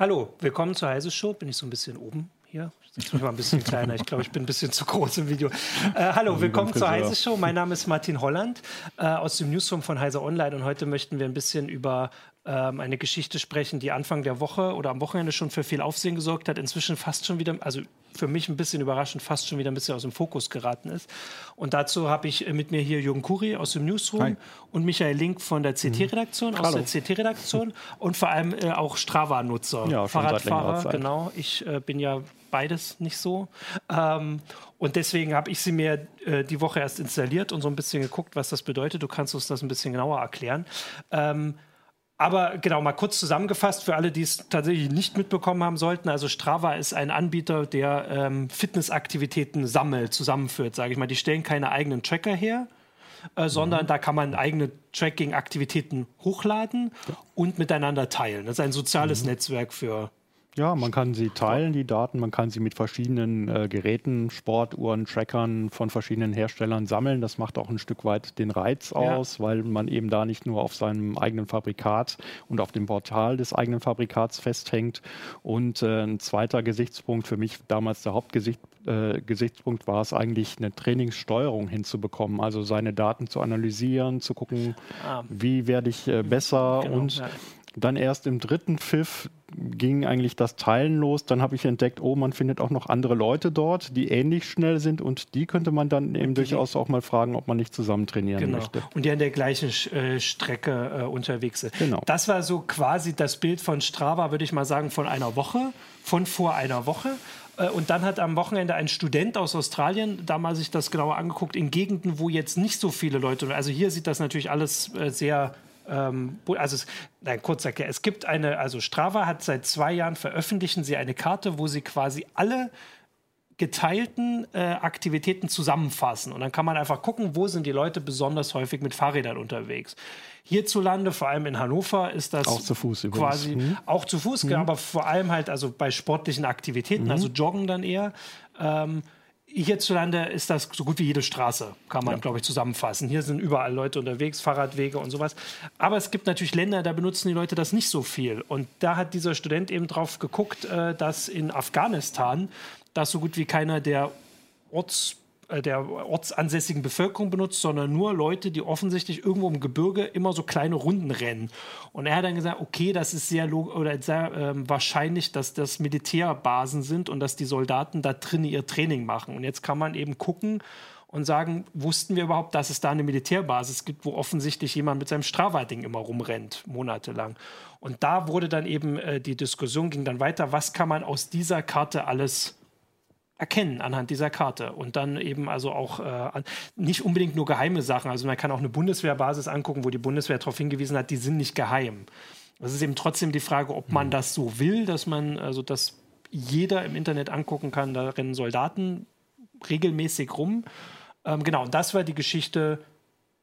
Hallo, willkommen zur Heise Show. Bin ich so ein bisschen oben hier? Ich bin mal ein bisschen kleiner. Ich glaube, ich bin ein bisschen zu groß im Video. Äh, hallo, willkommen zur Heise Show. Mein Name ist Martin Holland äh, aus dem Newsroom von Heise Online und heute möchten wir ein bisschen über ähm, eine Geschichte sprechen, die Anfang der Woche oder am Wochenende schon für viel Aufsehen gesorgt hat, inzwischen fast schon wieder, also für mich ein bisschen überraschend, fast schon wieder ein bisschen aus dem Fokus geraten ist. Und dazu habe ich äh, mit mir hier Jürgen Kuri aus dem Newsroom Hi. und Michael Link von der CT-Redaktion, mhm. aus der CT-Redaktion und vor allem äh, auch Strava-Nutzer, ja, Fahrradfahrer. Genau, ich äh, bin ja beides nicht so. Ähm, und deswegen habe ich sie mir äh, die Woche erst installiert und so ein bisschen geguckt, was das bedeutet. Du kannst uns das ein bisschen genauer erklären. Ähm, aber genau, mal kurz zusammengefasst für alle, die es tatsächlich nicht mitbekommen haben sollten. Also Strava ist ein Anbieter, der ähm, Fitnessaktivitäten sammelt, zusammenführt, sage ich mal. Die stellen keine eigenen Tracker her, äh, sondern mhm. da kann man eigene Tracking-Aktivitäten hochladen und miteinander teilen. Das ist ein soziales mhm. Netzwerk für ja, man kann sie teilen, die Daten. Man kann sie mit verschiedenen äh, Geräten, Sportuhren, Trackern von verschiedenen Herstellern sammeln. Das macht auch ein Stück weit den Reiz aus, ja. weil man eben da nicht nur auf seinem eigenen Fabrikat und auf dem Portal des eigenen Fabrikats festhängt. Und äh, ein zweiter Gesichtspunkt für mich, damals der Hauptgesichtspunkt, äh, war es eigentlich, eine Trainingssteuerung hinzubekommen. Also seine Daten zu analysieren, zu gucken, ah. wie werde ich äh, besser genau, und ja dann erst im dritten Pfiff ging eigentlich das Teilen los. Dann habe ich entdeckt, oh, man findet auch noch andere Leute dort, die ähnlich schnell sind und die könnte man dann eben durchaus auch mal fragen, ob man nicht zusammen trainieren genau. möchte. Und die an der gleichen äh, Strecke äh, unterwegs sind. Genau. Das war so quasi das Bild von Strava, würde ich mal sagen, von einer Woche, von vor einer Woche. Äh, und dann hat am Wochenende ein Student aus Australien da mal sich das genauer angeguckt, in Gegenden, wo jetzt nicht so viele Leute, also hier sieht das natürlich alles äh, sehr ähm, also es, nein, kurz erklärt, es gibt eine, also Strava hat seit zwei Jahren veröffentlichen sie eine Karte, wo sie quasi alle geteilten äh, Aktivitäten zusammenfassen. Und dann kann man einfach gucken, wo sind die Leute besonders häufig mit Fahrrädern unterwegs. Hierzulande, vor allem in Hannover, ist das auch zu Fuß übrigens. quasi mhm. auch zu Fuß, mhm. aber vor allem halt also bei sportlichen Aktivitäten, mhm. also Joggen dann eher. Ähm, hierzulande ist das so gut wie jede Straße, kann man, ja. glaube ich, zusammenfassen. Hier sind überall Leute unterwegs, Fahrradwege und sowas. Aber es gibt natürlich Länder, da benutzen die Leute das nicht so viel. Und da hat dieser Student eben drauf geguckt, äh, dass in Afghanistan das so gut wie keiner der Orts der ortsansässigen Bevölkerung benutzt, sondern nur Leute, die offensichtlich irgendwo im Gebirge immer so kleine Runden rennen. Und er hat dann gesagt, okay, das ist sehr, oder sehr ähm, wahrscheinlich, dass das Militärbasen sind und dass die Soldaten da drin ihr Training machen. Und jetzt kann man eben gucken und sagen, wussten wir überhaupt, dass es da eine Militärbasis gibt, wo offensichtlich jemand mit seinem Strava-Ding immer rumrennt, monatelang. Und da wurde dann eben äh, die Diskussion, ging dann weiter, was kann man aus dieser Karte alles erkennen anhand dieser Karte und dann eben also auch äh, nicht unbedingt nur geheime Sachen. Also man kann auch eine Bundeswehrbasis angucken, wo die Bundeswehr darauf hingewiesen hat, die sind nicht geheim. Das ist eben trotzdem die Frage, ob man mhm. das so will, dass man also das jeder im Internet angucken kann. Da rennen Soldaten regelmäßig rum. Ähm, genau, und das war die Geschichte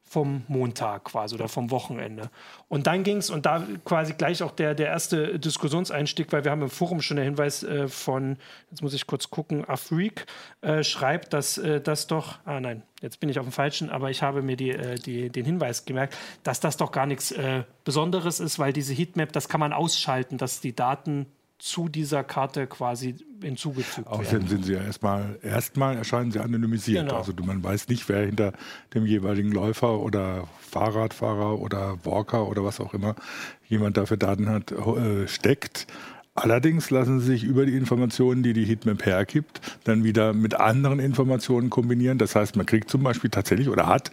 vom Montag quasi oder vom Wochenende. Und dann ging es, und da quasi gleich auch der, der erste Diskussionseinstieg, weil wir haben im Forum schon den Hinweis äh, von, jetzt muss ich kurz gucken, Afreak äh, schreibt, dass äh, das doch, ah nein, jetzt bin ich auf dem Falschen, aber ich habe mir die, äh, die, den Hinweis gemerkt, dass das doch gar nichts äh, Besonderes ist, weil diese Heatmap, das kann man ausschalten, dass die Daten zu dieser Karte quasi hinzugefügt Außerdem werden. sind sie ja erstmal, erstmal erscheinen sie anonymisiert. Genau. Also man weiß nicht, wer hinter dem jeweiligen Läufer oder Fahrradfahrer oder Walker oder was auch immer jemand dafür Daten hat, äh, steckt. Allerdings lassen sie sich über die Informationen, die die Heatmap hergibt, dann wieder mit anderen Informationen kombinieren. Das heißt, man kriegt zum Beispiel tatsächlich oder hat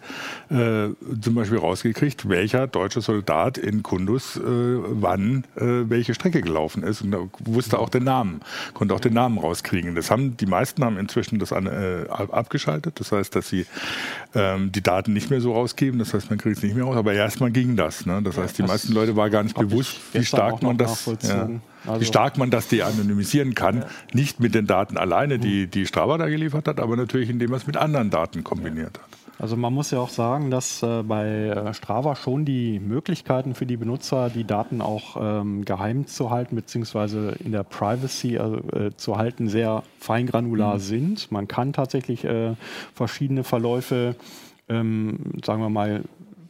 äh, zum Beispiel rausgekriegt, welcher deutsche Soldat in Kundus äh, wann äh, welche Strecke gelaufen ist und da wusste auch den Namen, konnte auch den Namen rauskriegen. Das haben die meisten haben inzwischen das an, äh, abgeschaltet. Das heißt, dass sie ähm, die Daten nicht mehr so rausgeben. Das heißt, man kriegt es nicht mehr raus. Aber erstmal ging das. Ne? Das heißt, die meisten Leute war gar nicht bewusst, wie stark man das. Ja. Also Wie stark man das de-anonymisieren kann, ja. nicht mit den Daten alleine, die, die Strava da geliefert hat, aber natürlich, indem man es mit anderen Daten kombiniert hat. Also man muss ja auch sagen, dass äh, bei äh, Strava schon die Möglichkeiten für die Benutzer, die Daten auch ähm, geheim zu halten, beziehungsweise in der Privacy äh, zu halten, sehr feingranular mhm. sind. Man kann tatsächlich äh, verschiedene Verläufe, ähm, sagen wir mal,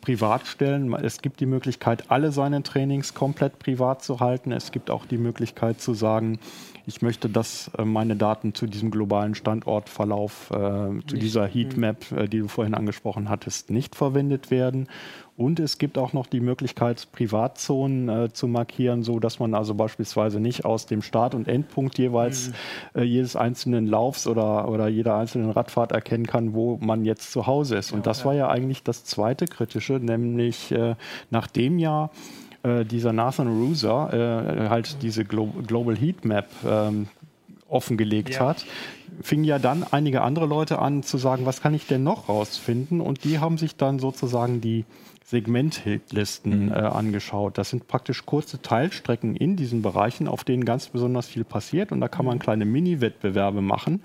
privat stellen. Es gibt die Möglichkeit, alle seine Trainings komplett privat zu halten. Es gibt auch die Möglichkeit zu sagen, ich möchte, dass äh, meine Daten zu diesem globalen Standortverlauf, äh, zu dieser Heatmap, äh, die du vorhin angesprochen hattest, nicht verwendet werden. Und es gibt auch noch die Möglichkeit, Privatzonen äh, zu markieren, so dass man also beispielsweise nicht aus dem Start- und Endpunkt jeweils mhm. äh, jedes einzelnen Laufs oder, oder jeder einzelnen Radfahrt erkennen kann, wo man jetzt zu Hause ist. Und das war ja eigentlich das zweite Kritische, nämlich äh, nach dem Jahr äh, dieser Nathan Ruser äh, halt diese Glo Global Heat Map ähm, offengelegt ja. hat, fingen ja dann einige andere Leute an zu sagen, was kann ich denn noch rausfinden? Und die haben sich dann sozusagen die Segmentlisten mhm. äh, angeschaut. Das sind praktisch kurze Teilstrecken in diesen Bereichen, auf denen ganz besonders viel passiert. Und da kann man mhm. kleine Mini-Wettbewerbe machen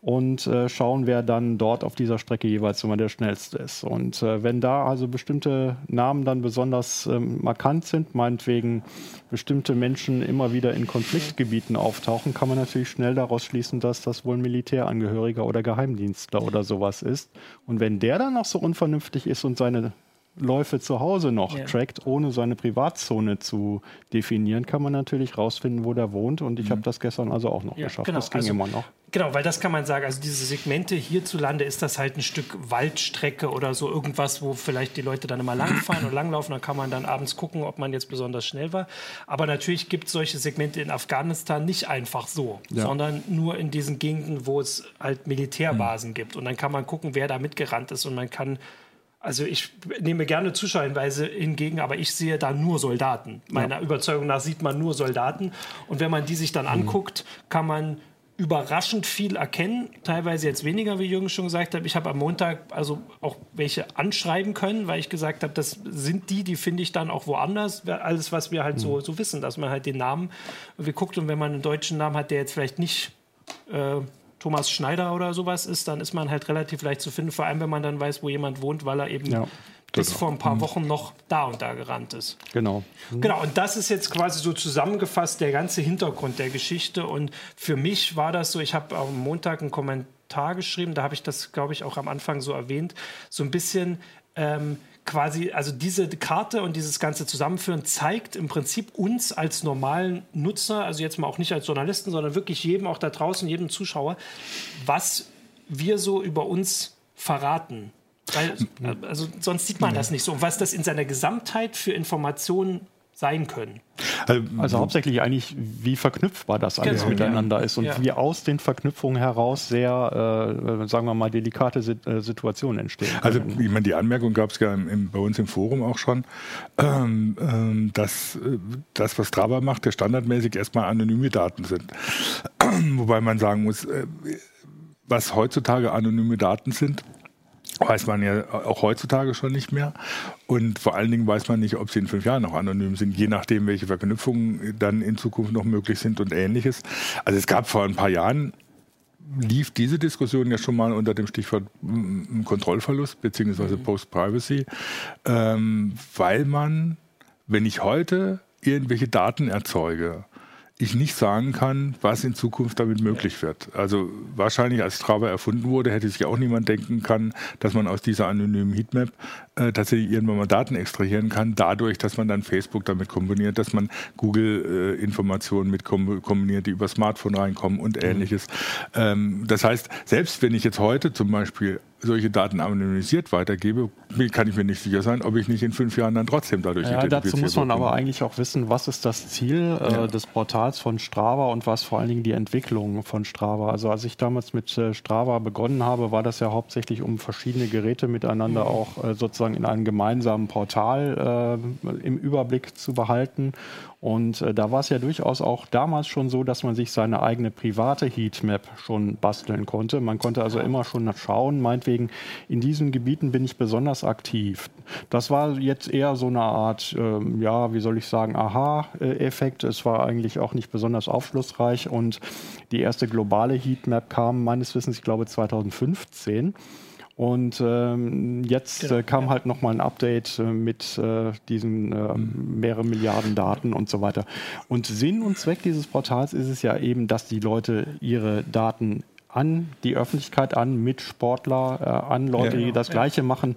und äh, schauen, wer dann dort auf dieser Strecke jeweils immer der schnellste ist. Und äh, wenn da also bestimmte Namen dann besonders ähm, markant sind, meinetwegen bestimmte Menschen immer wieder in Konfliktgebieten auftauchen, kann man natürlich schnell daraus schließen, dass das wohl Militärangehöriger oder Geheimdienstler oder sowas ist. Und wenn der dann noch so unvernünftig ist und seine Läufe zu Hause noch ja. trackt, ohne seine Privatzone zu definieren, kann man natürlich rausfinden, wo der wohnt. Und ich mhm. habe das gestern also auch noch ja, geschafft. Genau. Das ging also, immer noch. Genau, weil das kann man sagen. Also diese Segmente hierzulande ist das halt ein Stück Waldstrecke oder so irgendwas, wo vielleicht die Leute dann immer langfahren und langlaufen. Dann kann man dann abends gucken, ob man jetzt besonders schnell war. Aber natürlich gibt es solche Segmente in Afghanistan nicht einfach so, ja. sondern nur in diesen Gegenden, wo es halt Militärbasen mhm. gibt. Und dann kann man gucken, wer da mitgerannt ist und man kann also ich nehme gerne Zuschauerhinweise hingegen, aber ich sehe da nur Soldaten. Meiner ja. Überzeugung nach sieht man nur Soldaten. Und wenn man die sich dann mhm. anguckt, kann man überraschend viel erkennen. Teilweise jetzt weniger, wie Jürgen schon gesagt hat. Ich habe am Montag also auch welche anschreiben können, weil ich gesagt habe, das sind die, die finde ich dann auch woanders. Alles, was wir halt mhm. so, so wissen, dass man halt den Namen wir guckt und wenn man einen deutschen Namen hat, der jetzt vielleicht nicht äh, Thomas Schneider oder sowas ist, dann ist man halt relativ leicht zu finden, vor allem wenn man dann weiß, wo jemand wohnt, weil er eben ja, bis vor ein paar mhm. Wochen noch da und da gerannt ist. Genau. Mhm. Genau, und das ist jetzt quasi so zusammengefasst der ganze Hintergrund der Geschichte. Und für mich war das so, ich habe am Montag einen Kommentar geschrieben, da habe ich das, glaube ich, auch am Anfang so erwähnt, so ein bisschen. Ähm, quasi, also diese Karte und dieses ganze Zusammenführen zeigt im Prinzip uns als normalen Nutzer, also jetzt mal auch nicht als Journalisten, sondern wirklich jedem auch da draußen, jedem Zuschauer, was wir so über uns verraten. Weil, also sonst sieht man das nicht so. Und was das in seiner Gesamtheit für Informationen sein können. Also, also, hauptsächlich eigentlich, wie verknüpfbar das alles genau, miteinander ja. ist und ja. wie aus den Verknüpfungen heraus sehr, äh, sagen wir mal, delikate äh, Situationen entstehen. Also ich meine, die Anmerkung gab es ja im, bei uns im Forum auch schon, ähm, ähm, dass äh, das, was Strava macht, der standardmäßig erstmal anonyme Daten sind. Wobei man sagen muss, äh, was heutzutage anonyme Daten sind, weiß man ja auch heutzutage schon nicht mehr. Und vor allen Dingen weiß man nicht, ob sie in fünf Jahren noch anonym sind, je nachdem, welche Verknüpfungen dann in Zukunft noch möglich sind und ähnliches. Also es gab vor ein paar Jahren lief diese Diskussion ja schon mal unter dem Stichwort Kontrollverlust bzw. Mhm. Post-Privacy, ähm, weil man, wenn ich heute irgendwelche Daten erzeuge, ich nicht sagen kann, was in Zukunft damit möglich wird. Also wahrscheinlich, als Strava erfunden wurde, hätte sich auch niemand denken können, dass man aus dieser anonymen Heatmap äh, tatsächlich irgendwann mal Daten extrahieren kann, dadurch, dass man dann Facebook damit kombiniert, dass man Google-Informationen äh, mit kombiniert, die über Smartphone reinkommen und mhm. ähnliches. Mhm. Ähm, das heißt, selbst wenn ich jetzt heute zum Beispiel solche Daten anonymisiert weitergebe, kann ich mir nicht sicher sein, ob ich nicht in fünf Jahren dann trotzdem dadurch ja, Dazu muss man aber eigentlich auch wissen, was ist das Ziel äh, ja. des Portals von Strava und was vor allen Dingen die Entwicklung von Strava. Also als ich damals mit äh, Strava begonnen habe, war das ja hauptsächlich um verschiedene Geräte miteinander mhm. auch äh, sozusagen in einem gemeinsamen Portal äh, im Überblick zu behalten und äh, da war es ja durchaus auch damals schon so, dass man sich seine eigene private Heatmap schon basteln konnte. Man konnte also immer schon schauen, meinetwegen, in diesen Gebieten bin ich besonders aktiv. Das war jetzt eher so eine Art, äh, ja, wie soll ich sagen, Aha-Effekt. Es war eigentlich auch nicht besonders aufschlussreich und die erste globale Heatmap kam meines Wissens, ich glaube, 2015. Und ähm, jetzt genau, äh, kam ja. halt nochmal ein Update äh, mit äh, diesen äh, mhm. mehreren Milliarden Daten und so weiter. Und Sinn und Zweck dieses Portals ist es ja eben, dass die Leute ihre Daten an die Öffentlichkeit, an Mitsportler, äh, an Leute, ja, genau, die das Gleiche machen,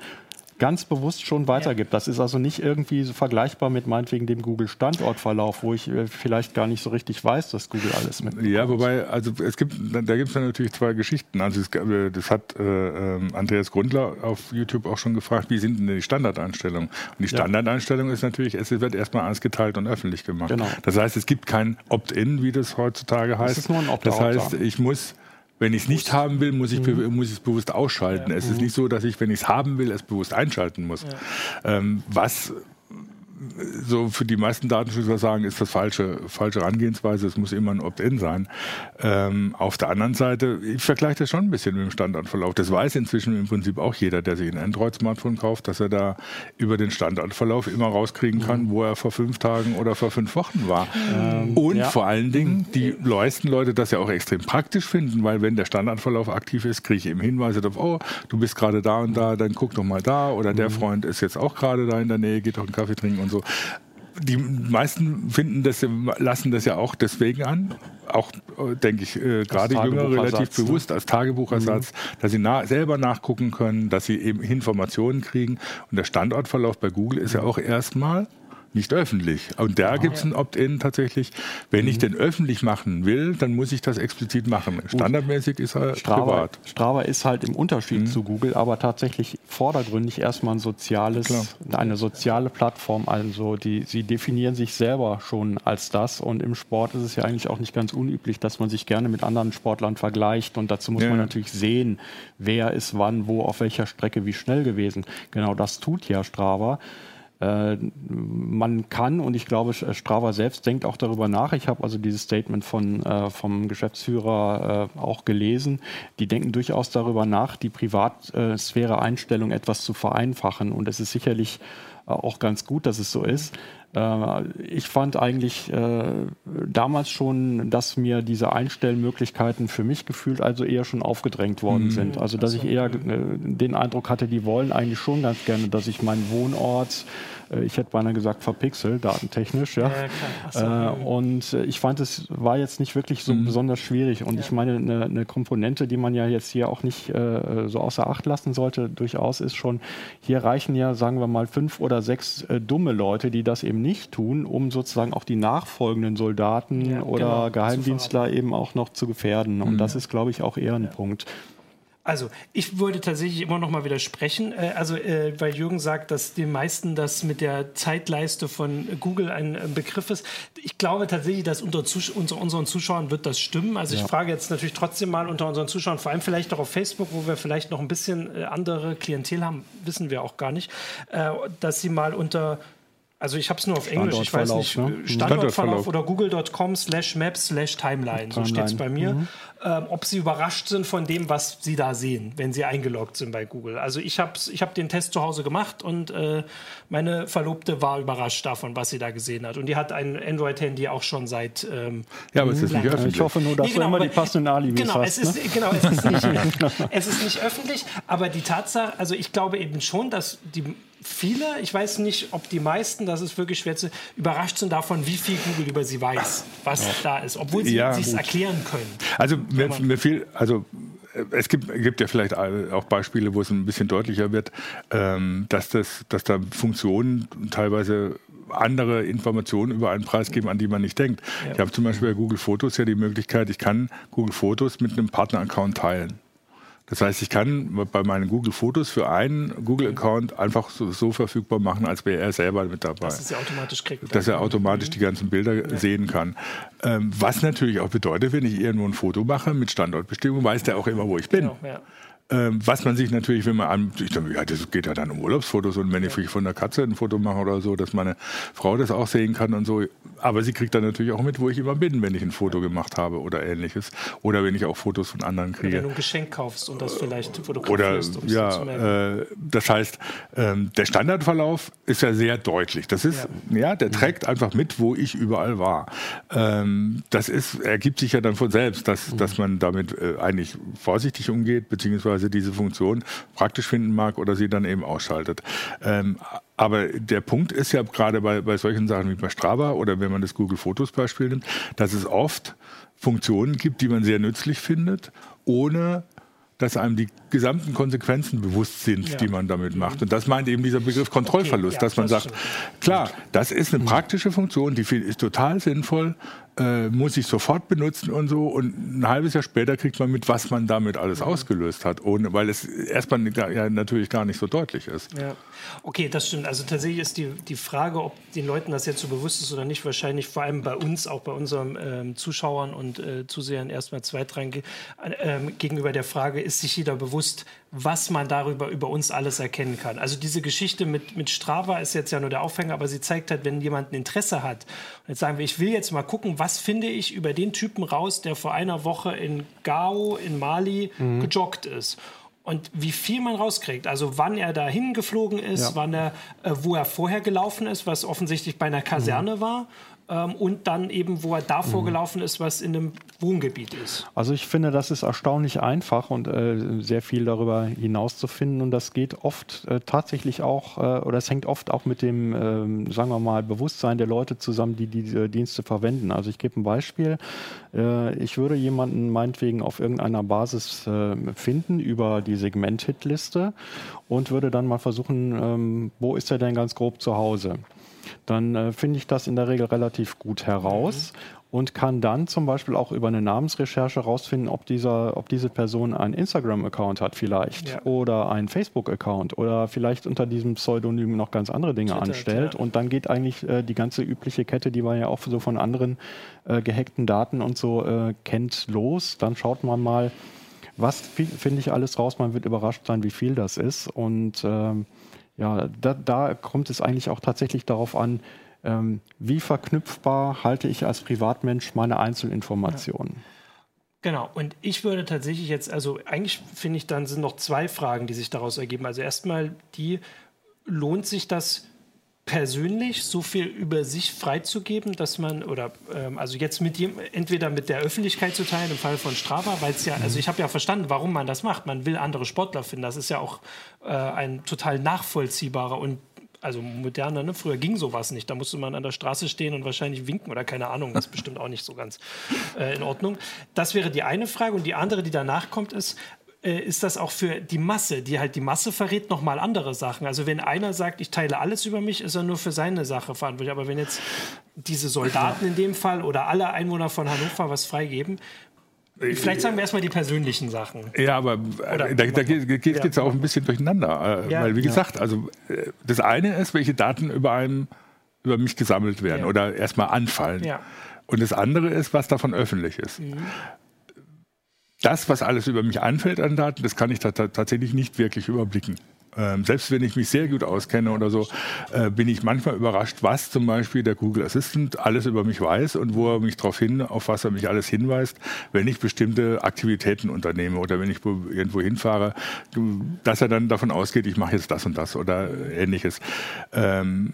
ganz bewusst schon weitergibt. Das ist also nicht irgendwie so vergleichbar mit meinetwegen dem Google-Standortverlauf, wo ich äh, vielleicht gar nicht so richtig weiß, dass Google alles mit. Ja, wobei, also es gibt, da gibt es dann natürlich zwei Geschichten. Also es, äh, das hat äh, ähm, Andreas Grundler auf YouTube auch schon gefragt, wie sind denn die Standardeinstellungen? Und die Standardeinstellung ist natürlich, es wird erstmal alles geteilt und öffentlich gemacht. Genau. Das heißt, es gibt kein Opt-in, wie das heutzutage heißt. Das, ist nur ein das heißt, ich muss wenn ich es nicht haben will, muss ich mhm. es bewusst ausschalten. Ja. Es ist mhm. nicht so, dass ich, wenn ich es haben will, es bewusst einschalten muss. Ja. Ähm, was so für die meisten Datenschützer sagen, ist das falsche, falsche Herangehensweise. Es muss immer ein Opt-in sein. Ähm, auf der anderen Seite, ich vergleiche das schon ein bisschen mit dem Standardverlauf. Das weiß inzwischen im Prinzip auch jeder, der sich ein Android-Smartphone kauft, dass er da über den Standardverlauf immer rauskriegen kann, mhm. wo er vor fünf Tagen oder vor fünf Wochen war. Ähm, Und ja. vor allen Dingen, die meisten Leute das ja auch extrem praktisch finden, weil wenn der Standardverlauf aktiv ist, kriege ich eben Hinweise darauf, oh, du bist gerade da und da, dann guck doch mal da oder der mhm. Freund ist jetzt auch gerade da in der Nähe, geht doch einen Kaffee trinken und so die meisten finden das, lassen das ja auch deswegen an, auch denke ich äh, gerade Jünger relativ ne? bewusst als Tagebuchersatz, mhm. dass sie na selber nachgucken können, dass sie eben Informationen kriegen. Und der Standortverlauf bei Google ist ja auch erstmal nicht öffentlich. Und da gibt es ein Opt-in tatsächlich. Wenn mhm. ich den öffentlich machen will, dann muss ich das explizit machen. Standardmäßig ist er Strava, privat. Strava ist halt im Unterschied mhm. zu Google, aber tatsächlich vordergründig erstmal ein soziales, Klar. eine soziale Plattform. Also die, sie definieren sich selber schon als das. Und im Sport ist es ja eigentlich auch nicht ganz unüblich, dass man sich gerne mit anderen Sportlern vergleicht. Und dazu muss ja. man natürlich sehen, wer ist wann, wo, auf welcher Strecke, wie schnell gewesen. Genau das tut ja Strava. Äh, man kann, und ich glaube, Strava selbst denkt auch darüber nach, ich habe also dieses Statement von, äh, vom Geschäftsführer äh, auch gelesen, die denken durchaus darüber nach, die Privatsphäre-Einstellung etwas zu vereinfachen. Und es ist sicherlich äh, auch ganz gut, dass es so ist. Äh, ich fand eigentlich äh, damals schon, dass mir diese Einstellmöglichkeiten für mich gefühlt also eher schon aufgedrängt worden mhm. sind. Also dass ich eher äh, den Eindruck hatte, die wollen eigentlich schon ganz gerne, dass ich meinen Wohnort ich hätte beinahe gesagt verpixelt, datentechnisch. Ja. ja äh, und äh, ich fand, es war jetzt nicht wirklich so mhm. besonders schwierig. Und ja. ich meine, eine, eine, Komponente, die man ja jetzt hier auch nicht äh, so außer Acht lassen sollte, durchaus ist schon, hier reichen ja, sagen wir mal, fünf oder sechs äh, dumme Leute, die das eben nicht tun, um sozusagen auch die nachfolgenden Soldaten ja, oder genau, Geheimdienstler eben auch noch zu gefährden. Und mhm. das ist, glaube ich, auch eher ein Punkt. Also, ich würde tatsächlich immer noch mal widersprechen. Äh, also, äh, weil Jürgen sagt, dass den meisten das mit der Zeitleiste von Google ein Begriff ist. Ich glaube tatsächlich, dass unter, unter unseren Zuschauern wird das stimmen. Also, ich frage jetzt natürlich trotzdem mal unter unseren Zuschauern, vor allem vielleicht auch auf Facebook, wo wir vielleicht noch ein bisschen äh, andere Klientel haben, wissen wir auch gar nicht, dass sie mal unter also ich habe es nur auf Englisch, ich weiß nicht, ne? Standortverlauf oder google.com slash maps slash timeline, so steht es bei mir. Mhm. Ähm, ob sie überrascht sind von dem, was sie da sehen, wenn sie eingeloggt sind bei Google. Also ich habe ich hab den Test zu Hause gemacht und äh, meine Verlobte war überrascht davon, was sie da gesehen hat. Und die hat ein Android-Handy auch schon seit ähm, Ja, aber es ist nicht öffentlich. Ich hoffe nur, dass nee, genau, du immer die passenden Alibis genau, hast. Es ist, ne? Genau, es ist, nicht, es ist nicht öffentlich, aber die Tatsache, also ich glaube eben schon, dass die viele, ich weiß nicht, ob die meisten, das ist wirklich schwer zu, überrascht sind davon, wie viel Google über sie weiß, was ja. da ist, obwohl sie ja, sich erklären können. Also mir, mir viel, also es gibt, gibt, ja vielleicht auch Beispiele, wo es ein bisschen deutlicher wird, ähm, dass, das, dass da Funktionen teilweise andere Informationen über einen Preis geben, an die man nicht denkt. Ja. Ich habe zum Beispiel bei Google Fotos ja die Möglichkeit, ich kann Google Fotos mit einem Partner-Account teilen. Das heißt, ich kann bei meinen Google Fotos für einen Google-Account einfach so, so, verfügbar machen, als wäre er selber mit dabei. Dass er automatisch kriegt. Dass er automatisch die ganzen Bilder ja. sehen kann. Ähm, was natürlich auch bedeutet, wenn ich irgendwo ein Foto mache mit Standortbestimmung, weiß der auch immer, wo ich bin. Genau, ja. Ähm, was man sich natürlich, wenn man an, ich denke, ja, das geht ja dann um Urlaubsfotos und wenn ich von der Katze ein Foto mache oder so, dass meine Frau das auch sehen kann und so. Aber sie kriegt dann natürlich auch mit, wo ich immer bin, wenn ich ein Foto gemacht habe oder ähnliches. Oder wenn ich auch Fotos von anderen kriege. Oder wenn du ein Geschenk kaufst und das vielleicht fotografierst. Oder, um ja, äh, das heißt, ähm, der Standardverlauf ist ja sehr deutlich. Das ist, ja, ja der trägt einfach mit, wo ich überall war. Ähm, das ist, ergibt sich ja dann von selbst, dass, mhm. dass man damit äh, eigentlich vorsichtig umgeht, beziehungsweise beziehungsweise diese Funktion praktisch finden mag oder sie dann eben ausschaltet. Ähm, aber der Punkt ist ja gerade bei, bei solchen Sachen wie bei Strava oder wenn man das Google Fotos Beispiel nimmt, dass es oft Funktionen gibt, die man sehr nützlich findet, ohne dass einem die gesamten Konsequenzen bewusst sind, ja. die man damit macht. Und das meint eben dieser Begriff Kontrollverlust, okay, ja, dass man das sagt, klar, das ist eine praktische Funktion, die ist total sinnvoll, äh, muss ich sofort benutzen und so. Und ein halbes Jahr später kriegt man mit, was man damit alles mhm. ausgelöst hat, ohne, weil es erstmal ja natürlich gar nicht so deutlich ist. Ja. Okay, das stimmt. Also tatsächlich ist die, die Frage, ob den Leuten das jetzt so bewusst ist oder nicht, wahrscheinlich vor allem bei uns, auch bei unseren ähm, Zuschauern und äh, Zusehern erstmal zweitrangig äh, gegenüber der Frage, ist sich jeder bewusst, was man darüber über uns alles erkennen kann. Also diese Geschichte mit, mit Strava ist jetzt ja nur der Aufhänger, aber sie zeigt halt, wenn jemand ein Interesse hat, und jetzt sagen wir, ich will jetzt mal gucken, was finde ich über den Typen raus, der vor einer Woche in Gao in Mali mhm. gejoggt ist und wie viel man rauskriegt. Also wann er dahin geflogen ist, ja. wann er, äh, wo er vorher gelaufen ist, was offensichtlich bei einer Kaserne mhm. war ähm, und dann eben, wo er davor mhm. gelaufen ist, was in einem Wohngebiet ist. Also ich finde, das ist erstaunlich einfach und äh, sehr viel darüber hinaus zu finden und das geht oft äh, tatsächlich auch äh, oder es hängt oft auch mit dem, ähm, sagen wir mal, Bewusstsein der Leute zusammen, die diese Dienste verwenden. Also ich gebe ein Beispiel. Äh, ich würde jemanden meinetwegen auf irgendeiner Basis äh, finden über die Segment-Hitliste und würde dann mal versuchen, ähm, wo ist er denn ganz grob zu Hause? Dann äh, finde ich das in der Regel relativ gut heraus. Mhm. Und kann dann zum Beispiel auch über eine Namensrecherche herausfinden, ob, dieser, ob diese Person einen Instagram-Account hat vielleicht ja. oder einen Facebook-Account oder vielleicht unter diesem Pseudonym noch ganz andere Dinge Twitter, anstellt. Ja. Und dann geht eigentlich äh, die ganze übliche Kette, die man ja auch so von anderen äh, gehackten Daten und so äh, kennt, los. Dann schaut man mal, was finde ich alles raus. Man wird überrascht sein, wie viel das ist. Und ähm, ja, da, da, kommt es eigentlich auch tatsächlich darauf an, ähm, wie verknüpfbar halte ich als Privatmensch meine Einzelinformationen. Ja. Genau, und ich würde tatsächlich jetzt, also eigentlich finde ich, dann sind noch zwei Fragen, die sich daraus ergeben. Also erstmal die, lohnt sich das persönlich so viel über sich freizugeben, dass man, oder ähm, also jetzt mit dem, entweder mit der Öffentlichkeit zu teilen, im Fall von Strava, weil es ja, also ich habe ja verstanden, warum man das macht. Man will andere Sportler finden. Das ist ja auch äh, ein total nachvollziehbarer und also moderner, ne? Früher ging sowas nicht. Da musste man an der Straße stehen und wahrscheinlich winken oder keine Ahnung. Das ist bestimmt auch nicht so ganz äh, in Ordnung. Das wäre die eine Frage. Und die andere, die danach kommt, ist, äh, ist das auch für die Masse, die halt die Masse verrät nochmal andere Sachen. Also wenn einer sagt, ich teile alles über mich, ist er nur für seine Sache verantwortlich. Aber wenn jetzt diese Soldaten in dem Fall oder alle Einwohner von Hannover was freigeben, Vielleicht sagen wir erstmal die persönlichen Sachen. Ja, aber äh, Oder da, da geht es jetzt auch ein bisschen durcheinander. Äh, ja. Weil, wie gesagt, also das eine ist, welche Daten über, einen, über mich gesammelt werden ja. oder erstmal anfallen. Ja. Und das andere ist, was davon öffentlich ist. Mhm das, was alles über mich anfällt an Daten, das kann ich tatsächlich nicht wirklich überblicken. Ähm, selbst wenn ich mich sehr gut auskenne oder so, äh, bin ich manchmal überrascht, was zum Beispiel der Google Assistant alles über mich weiß und wo er mich darauf hin, auf was er mich alles hinweist, wenn ich bestimmte Aktivitäten unternehme oder wenn ich irgendwo hinfahre, dass er dann davon ausgeht, ich mache jetzt das und das oder ähnliches. Ähm,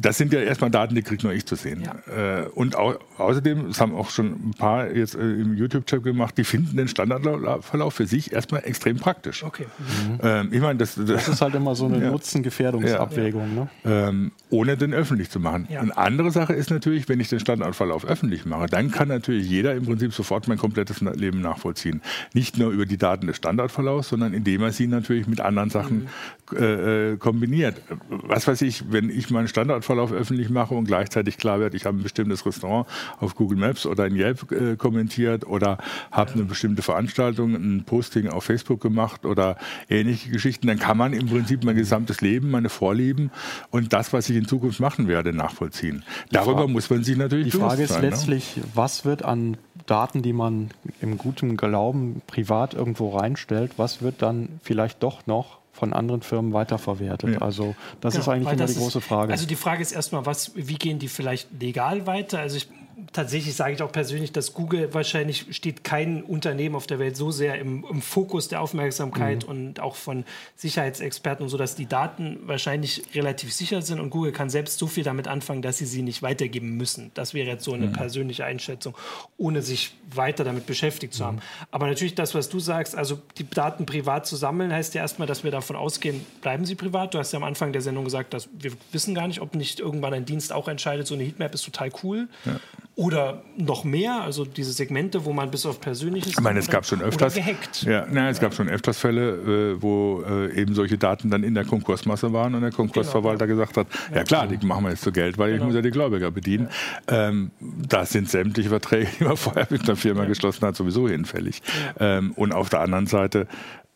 das sind ja erstmal Daten, die kriegt nur ich zu sehen. Ja. Äh, und au außerdem, das haben auch schon ein paar jetzt äh, im YouTube-Chat gemacht, die finden den Standardverlauf für sich erstmal extrem praktisch. Okay. Mhm. Ähm, ich meine, das, das, das, ist halt immer so eine ja. Nutzen-Gefährdungsabwägung. Ja. Ne? Ähm, ohne den öffentlich zu machen. Eine andere Sache ist natürlich, wenn ich den Standardverlauf öffentlich mache, dann kann natürlich jeder im Prinzip sofort mein komplettes Leben nachvollziehen. Nicht nur über die Daten des Standardverlaufs, sondern indem er sie natürlich mit anderen Sachen mhm. Äh, äh kombiniert. Was weiß ich, wenn ich meinen Standardverlauf Verlauf öffentlich mache und gleichzeitig klar wird, ich habe ein bestimmtes Restaurant auf Google Maps oder in Yelp äh, kommentiert oder habe eine bestimmte Veranstaltung, ein Posting auf Facebook gemacht oder ähnliche Geschichten, dann kann man im Prinzip mein gesamtes Leben, meine Vorlieben und das, was ich in Zukunft machen werde, nachvollziehen. Darüber muss man sich natürlich Die Frage ist sein, ne? letztlich, ne? was wird an Daten, die man im guten Glauben privat irgendwo reinstellt, was wird dann vielleicht doch noch von anderen Firmen weiterverwertet. Ja. Also das genau, ist eigentlich immer die große Frage. also die Frage ist erstmal, was, wie gehen die vielleicht legal weiter? Also ich tatsächlich sage ich auch persönlich, dass Google wahrscheinlich steht kein Unternehmen auf der Welt so sehr im, im Fokus der Aufmerksamkeit mhm. und auch von Sicherheitsexperten und so, dass die Daten wahrscheinlich relativ sicher sind und Google kann selbst so viel damit anfangen, dass sie sie nicht weitergeben müssen. Das wäre jetzt so eine mhm. persönliche Einschätzung, ohne sich weiter damit beschäftigt zu haben. Mhm. Aber natürlich das, was du sagst, also die Daten privat zu sammeln, heißt ja erstmal, dass wir davon ausgehen, bleiben sie privat. Du hast ja am Anfang der Sendung gesagt, dass wir wissen gar nicht, ob nicht irgendwann ein Dienst auch entscheidet, so eine Heatmap ist total cool. Ja oder noch mehr, also diese Segmente, wo man bis auf Persönliches. Ich meine, es gab schon öfters. Gehackt. Ja, na, es gab schon öfters Fälle, äh, wo äh, eben solche Daten dann in der Konkursmasse waren und der Konkursverwalter genau, gesagt hat: ja. ja, klar, die machen wir jetzt zu Geld, weil genau. ich muss ja die Gläubiger bedienen. Ja. Ähm, da sind sämtliche Verträge, die man vorher mit einer Firma geschlossen hat, sowieso hinfällig. Ähm, und auf der anderen Seite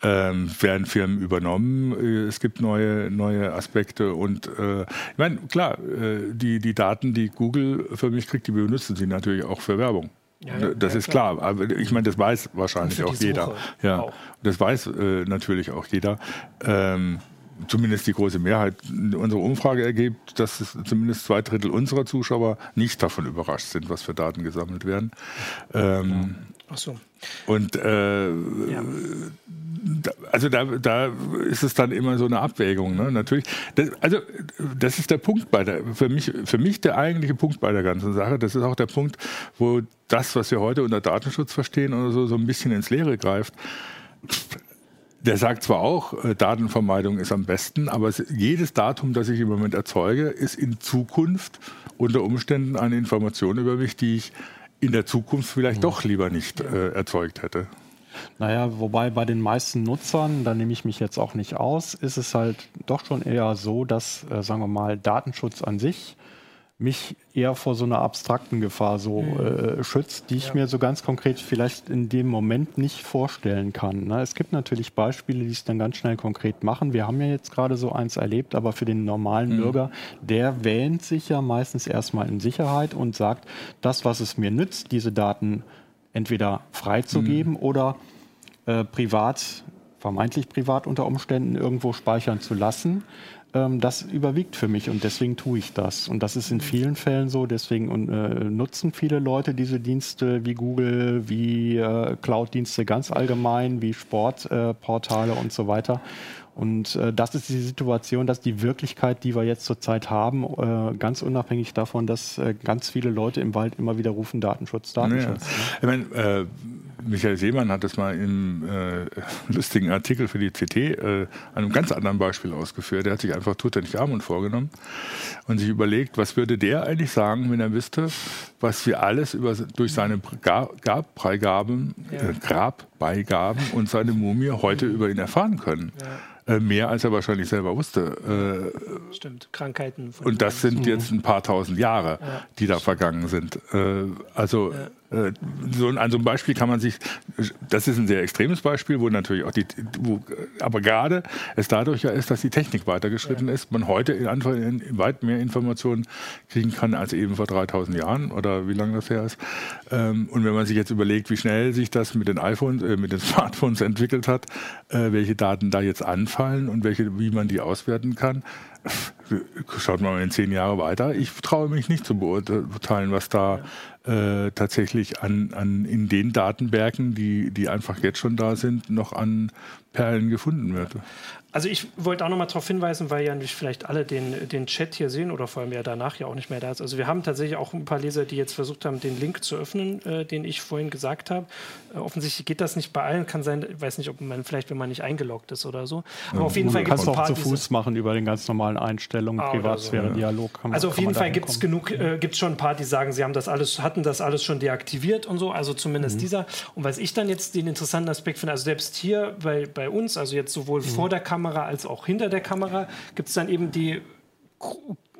ähm, werden Firmen übernommen. Äh, es gibt neue, neue Aspekte und äh, ich meine, klar, äh, die, die Daten, die Google für mich kriegt, die benutzen sie natürlich auch für Werbung. Ja, ja, das ja, ist klar. klar. Aber ich meine, das weiß wahrscheinlich auch jeder. Ja, auch. das weiß äh, natürlich auch jeder. Ähm, zumindest die große Mehrheit unserer Umfrage ergibt, dass zumindest zwei Drittel unserer Zuschauer nicht davon überrascht sind, was für Daten gesammelt werden. Ähm, Ach so. Und äh. Also da, da ist es dann immer so eine Abwägung. Ne? Natürlich, das, also das ist der Punkt bei der, für mich, für mich der eigentliche Punkt bei der ganzen Sache. Das ist auch der Punkt, wo das, was wir heute unter Datenschutz verstehen oder so, so ein bisschen ins Leere greift. Der sagt zwar auch, äh, Datenvermeidung ist am besten, aber jedes Datum, das ich im Moment erzeuge, ist in Zukunft unter Umständen eine Information über mich, die ich in der Zukunft vielleicht doch lieber nicht äh, erzeugt hätte. Naja, wobei bei den meisten Nutzern, da nehme ich mich jetzt auch nicht aus, ist es halt doch schon eher so, dass, äh, sagen wir mal, Datenschutz an sich mich eher vor so einer abstrakten Gefahr so mhm. äh, schützt, die ich ja. mir so ganz konkret vielleicht in dem Moment nicht vorstellen kann. Ne? Es gibt natürlich Beispiele, die es dann ganz schnell konkret machen. Wir haben ja jetzt gerade so eins erlebt, aber für den normalen mhm. Bürger, der wähnt sich ja meistens erstmal in Sicherheit und sagt, das, was es mir nützt, diese Daten entweder freizugeben mhm. oder äh, privat, vermeintlich privat unter Umständen irgendwo speichern zu lassen ähm, das überwiegt für mich und deswegen tue ich das. Und das ist in vielen Fällen so, deswegen äh, nutzen viele Leute diese Dienste wie Google, wie äh, Cloud-Dienste ganz allgemein, wie Sportportale äh, und so weiter. Und äh, das ist die Situation, dass die Wirklichkeit, die wir jetzt zurzeit haben, äh, ganz unabhängig davon, dass äh, ganz viele Leute im Wald immer wieder rufen, Datenschutz, Datenschutz. Ja. Ne? Ich meine, äh, Michael Seemann hat das mal im äh, lustigen Artikel für die CT äh, an einem ganz anderen Beispiel ausgeführt. Er hat sich einfach Tutanchamun vorgenommen und sich überlegt, was würde der eigentlich sagen, wenn er wüsste, was wir alles über, durch seine Grabbeigaben, ja. Grabbeigaben und seine Mumie heute über ihn erfahren können. Ja. Äh, mehr als er wahrscheinlich selber wusste. Äh, Stimmt, Krankheiten. und das sind jetzt ein paar tausend Jahre, ja. die da vergangen sind. Äh, also ja. Äh, so, an so einem Beispiel kann man sich, das ist ein sehr extremes Beispiel, wo natürlich auch die, wo, aber gerade es dadurch ja ist, dass die Technik weitergeschritten ja. ist, man heute in, in, weit mehr Informationen kriegen kann als eben vor 3000 Jahren oder wie lange das her ist. Ähm, und wenn man sich jetzt überlegt, wie schnell sich das mit den iPhones, äh, mit den Smartphones entwickelt hat, äh, welche Daten da jetzt anfallen und welche, wie man die auswerten kann, schaut mal in zehn Jahre weiter. Ich traue mich nicht zu beurteilen, was da äh, tatsächlich an, an in den Datenbergen, die, die einfach jetzt schon da sind, noch an Perlen gefunden wird. Also ich wollte auch noch mal darauf hinweisen, weil ja nicht vielleicht alle den, den Chat hier sehen oder vor allem ja danach ja auch nicht mehr da ist. Also wir haben tatsächlich auch ein paar Leser, die jetzt versucht haben, den Link zu öffnen, äh, den ich vorhin gesagt habe. Äh, offensichtlich geht das nicht bei allen. Kann sein, ich weiß nicht, ob man vielleicht, wenn man nicht eingeloggt ist oder so. Aber ja, auf jeden Fall gibt es ein paar. Du kannst auch zu Fuß machen über den ganz normalen Einstellungen, ah, Privatsphäre, so, Dialog. Man, also auf jeden Fall gibt es genug, äh, gibt schon ein paar, die sagen, sie haben das alles, hatten das alles schon deaktiviert und so. Also zumindest mhm. dieser. Und was ich dann jetzt den interessanten Aspekt finde, also selbst hier bei, bei uns, also jetzt sowohl mhm. vor der Kamera als auch hinter der Kamera, gibt es dann eben die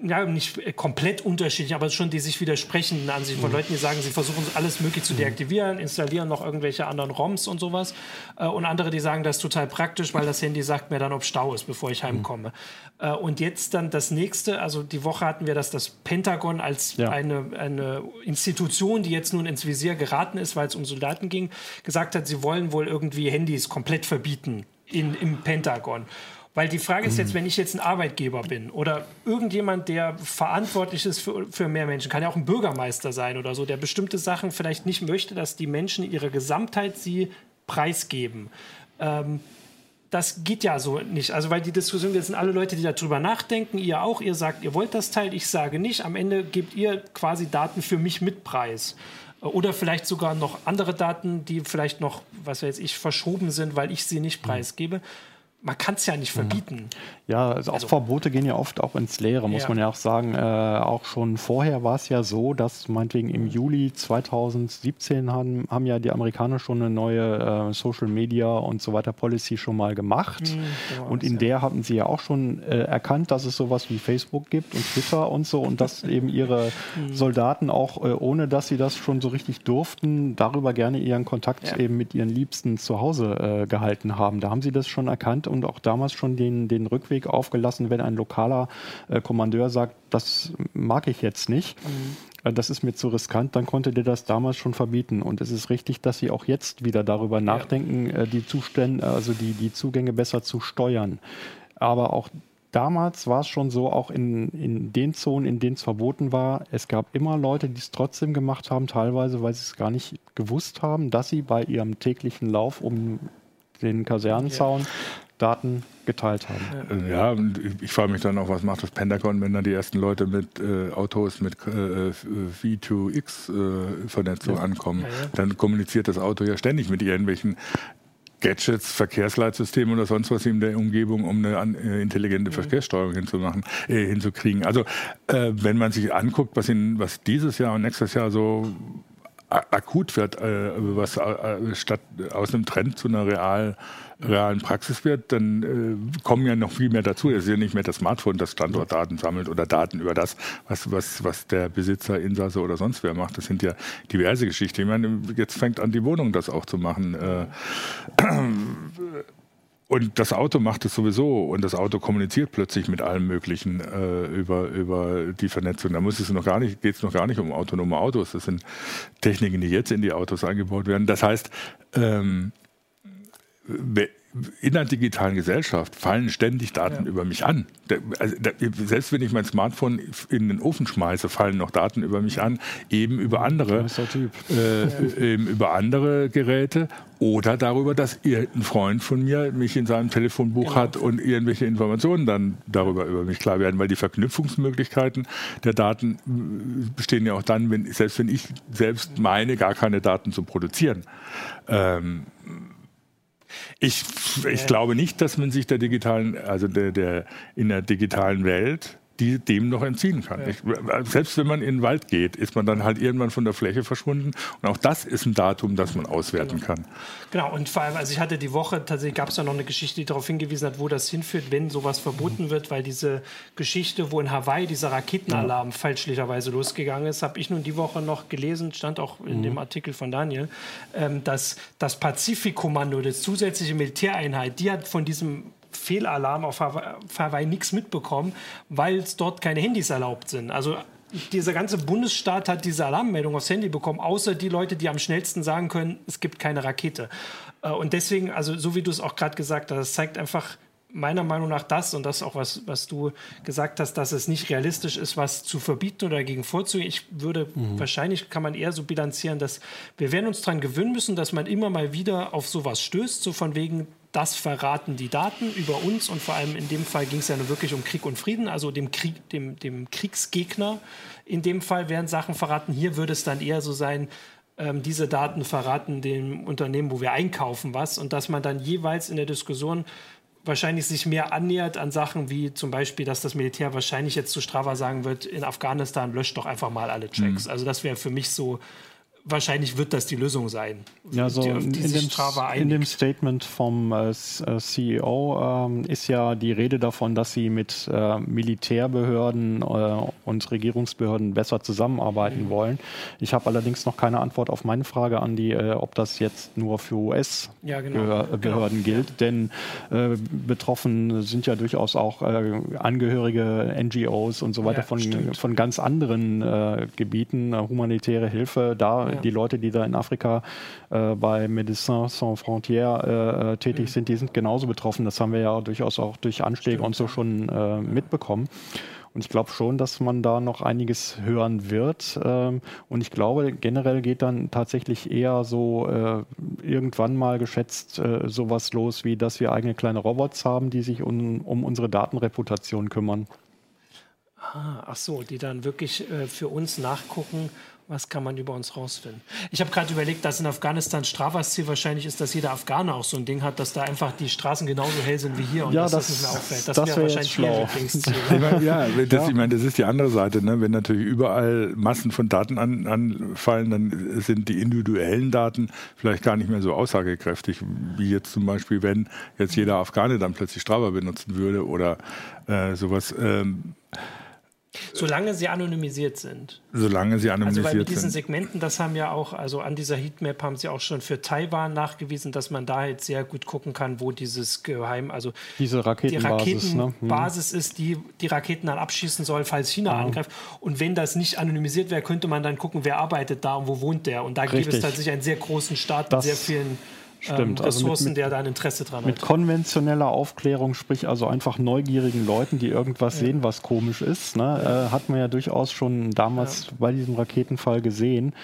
ja, nicht komplett unterschiedlich, aber schon die sich widersprechenden Ansichten von mhm. Leuten, die sagen, sie versuchen alles möglich zu mhm. deaktivieren, installieren noch irgendwelche anderen ROMs und sowas. Äh, und andere, die sagen, das ist total praktisch, weil das Handy sagt mir dann, ob Stau ist, bevor ich mhm. heimkomme. Mhm. Und jetzt dann das nächste, also die Woche hatten wir das, das Pentagon als ja. eine, eine Institution, die jetzt nun ins Visier geraten ist, weil es um Soldaten ging, gesagt hat, sie wollen wohl irgendwie Handys komplett verbieten in, im Pentagon. Weil die Frage ist jetzt, wenn ich jetzt ein Arbeitgeber bin oder irgendjemand, der verantwortlich ist für, für mehr Menschen, kann ja auch ein Bürgermeister sein oder so, der bestimmte Sachen vielleicht nicht möchte, dass die Menschen ihre Gesamtheit sie preisgeben. Ähm, das geht ja so nicht. Also, weil die Diskussion, jetzt sind alle Leute, die darüber nachdenken, ihr auch, ihr sagt, ihr wollt das Teil, ich sage nicht. Am Ende gebt ihr quasi Daten für mich mit Preis. Oder vielleicht sogar noch andere Daten, die vielleicht noch, was weiß ich, verschoben sind, weil ich sie nicht mhm. preisgebe man kann es ja nicht mhm. verbieten. Ja, also auch also, Verbote gehen ja oft auch ins Leere, muss ja. man ja auch sagen. Äh, auch schon vorher war es ja so, dass meinetwegen im Juli 2017 haben, haben ja die Amerikaner schon eine neue äh, Social Media und so weiter Policy schon mal gemacht. Mhm, und in der ja. hatten sie ja auch schon äh, erkannt, dass es sowas wie Facebook gibt und Twitter und so und dass eben ihre mhm. Soldaten auch, äh, ohne dass sie das schon so richtig durften, darüber gerne ihren Kontakt ja. eben mit ihren Liebsten zu Hause äh, gehalten haben. Da haben sie das schon erkannt und auch damals schon den, den Rückweg aufgelassen, wenn ein lokaler äh, Kommandeur sagt, das mag ich jetzt nicht. Mhm. Äh, das ist mir zu riskant, dann konnte der das damals schon verbieten. Und es ist richtig, dass sie auch jetzt wieder darüber nachdenken, ja. Äh, die Zustände, also die, die Zugänge besser zu steuern. Aber auch damals war es schon so, auch in, in den Zonen, in denen es verboten war, es gab immer Leute, die es trotzdem gemacht haben, teilweise, weil sie es gar nicht gewusst haben, dass sie bei ihrem täglichen Lauf um den Kasernenzaun Daten geteilt haben. Ja, und ich frage mich dann auch, was macht das Pentagon, wenn dann die ersten Leute mit äh, Autos mit äh, V2X-Vernetzung äh, ja. ankommen? Ja, ja. Dann kommuniziert das Auto ja ständig mit irgendwelchen Gadgets, Verkehrsleitsystemen oder sonst was in der Umgebung, um eine an, äh, intelligente mhm. Verkehrssteuerung hinzumachen, äh, hinzukriegen. Also äh, wenn man sich anguckt, was, in, was dieses Jahr und nächstes Jahr so akut wird, äh, was äh, statt aus einem Trend zu einer real, realen Praxis wird, dann äh, kommen ja noch viel mehr dazu. Es ist ja nicht mehr das Smartphone, das Standortdaten sammelt oder Daten über das, was, was, was der Besitzer, Insasse oder sonst wer macht. Das sind ja diverse Geschichten. Ich meine, jetzt fängt an, die Wohnung das auch zu machen. Äh, und das Auto macht es sowieso und das Auto kommuniziert plötzlich mit allem Möglichen äh, über, über die Vernetzung. Da muss es noch gar nicht, geht es noch gar nicht um autonome Autos. Das sind Techniken, die jetzt in die Autos eingebaut werden. Das heißt, ähm, in der digitalen Gesellschaft fallen ständig Daten ja. über mich an. Also, selbst wenn ich mein Smartphone in den Ofen schmeiße, fallen noch Daten über mich an, eben über andere, äh, ja. eben über andere Geräte oder darüber, dass irgendein Freund von mir mich in seinem Telefonbuch genau. hat und irgendwelche Informationen dann darüber über mich klar werden, weil die Verknüpfungsmöglichkeiten der Daten äh, bestehen ja auch dann, wenn, selbst wenn ich selbst meine, gar keine Daten zu produzieren. Ähm, ich, ich glaube nicht, dass man sich der digitalen, also der, der in der digitalen Welt die dem noch entziehen kann. Ja. Ich, selbst wenn man in den Wald geht, ist man dann halt irgendwann von der Fläche verschwunden. Und auch das ist ein Datum, das man auswerten genau. kann. Genau, und vor allem, also ich hatte die Woche, tatsächlich gab es ja noch eine Geschichte, die darauf hingewiesen hat, wo das hinführt, wenn sowas verboten wird, weil diese Geschichte, wo in Hawaii dieser Raketenalarm ja. fälschlicherweise losgegangen ist, habe ich nun die Woche noch gelesen, stand auch in mhm. dem Artikel von Daniel, ähm, dass das Pazifikkommando, das zusätzliche Militäreinheit, die hat von diesem Fehlalarm auf Hawaii nichts mitbekommen, weil es dort keine Handys erlaubt sind. Also dieser ganze Bundesstaat hat diese Alarmmeldung aufs Handy bekommen, außer die Leute, die am schnellsten sagen können, es gibt keine Rakete. Äh, und deswegen, also so wie du es auch gerade gesagt hast, das zeigt einfach meiner Meinung nach das und das auch, was, was du gesagt hast, dass es nicht realistisch ist, was zu verbieten oder dagegen vorzugehen. Ich würde, mhm. wahrscheinlich kann man eher so bilanzieren, dass wir werden uns daran gewöhnen müssen, dass man immer mal wieder auf sowas stößt, so von wegen, das verraten die Daten über uns und vor allem in dem Fall ging es ja nur wirklich um Krieg und Frieden, also dem, Krieg, dem, dem Kriegsgegner. In dem Fall werden Sachen verraten. Hier würde es dann eher so sein, ähm, diese Daten verraten dem Unternehmen, wo wir einkaufen, was und dass man dann jeweils in der Diskussion wahrscheinlich sich mehr annähert an Sachen wie zum Beispiel, dass das Militär wahrscheinlich jetzt zu Strava sagen wird, in Afghanistan löscht doch einfach mal alle Checks. Mhm. Also das wäre für mich so wahrscheinlich wird das die Lösung sein. Ja, so die, in, dem, in, dem, Statement vom äh, äh CEO äh, ist ja die Rede davon, dass sie mit äh, Militärbehörden äh, und Regierungsbehörden besser zusammenarbeiten mhm. wollen. Ich habe allerdings noch keine Antwort auf meine Frage an die, äh, ob das jetzt nur für US-Behörden ja, genau. genau. gilt, denn betroffen sind ja durchaus auch Angehörige NGOs und so weiter ja, von, von ganz anderen Gebieten, humanitäre Hilfe. Da die Leute, die da in Afrika äh, bei Médecins Sans Frontières äh, äh, tätig mhm. sind, die sind genauso betroffen. Das haben wir ja durchaus auch durch Anschläge Stimmt. und so schon äh, mitbekommen. Und ich glaube schon, dass man da noch einiges hören wird. Ähm, und ich glaube, generell geht dann tatsächlich eher so äh, irgendwann mal geschätzt äh, sowas los, wie dass wir eigene kleine Robots haben, die sich um, um unsere Datenreputation kümmern. Ah, ach so, die dann wirklich für uns nachgucken, Was kann man über uns rausfinden? Ich habe gerade überlegt, dass in Afghanistan Strafas-Ziel wahrscheinlich ist, dass jeder Afghaner auch so ein Ding hat, dass da einfach die Straßen genauso hell sind wie hier und ja, dass das, das nicht mehr auffällt. Das, das wäre wahrscheinlich schlau. ja, das, ich meine, das ist die andere Seite. Ne? Wenn natürlich überall Massen von Daten an, anfallen, dann sind die individuellen Daten vielleicht gar nicht mehr so aussagekräftig, wie jetzt zum Beispiel, wenn jetzt jeder Afghane dann plötzlich Strava benutzen würde oder äh, sowas. Ähm, Solange sie anonymisiert sind. Solange sie anonymisiert sind. Also bei diesen Segmenten, das haben ja auch, also an dieser Heatmap haben sie auch schon für Taiwan nachgewiesen, dass man da jetzt sehr gut gucken kann, wo dieses Geheim, also diese Raketenbasis, die Raketenbasis ne? ist, die die Raketen dann abschießen soll, falls China ja. angreift. Und wenn das nicht anonymisiert wäre, könnte man dann gucken, wer arbeitet da und wo wohnt der. Und da Richtig. gibt es tatsächlich einen sehr großen Staat das mit sehr vielen Stimmt. Ähm, Ressourcen, also mit, der da ein Interesse dran mit hat. Mit konventioneller Aufklärung, sprich also einfach neugierigen Leuten, die irgendwas ja. sehen, was komisch ist, ne, ja. äh, hat man ja durchaus schon damals ja. bei diesem Raketenfall gesehen.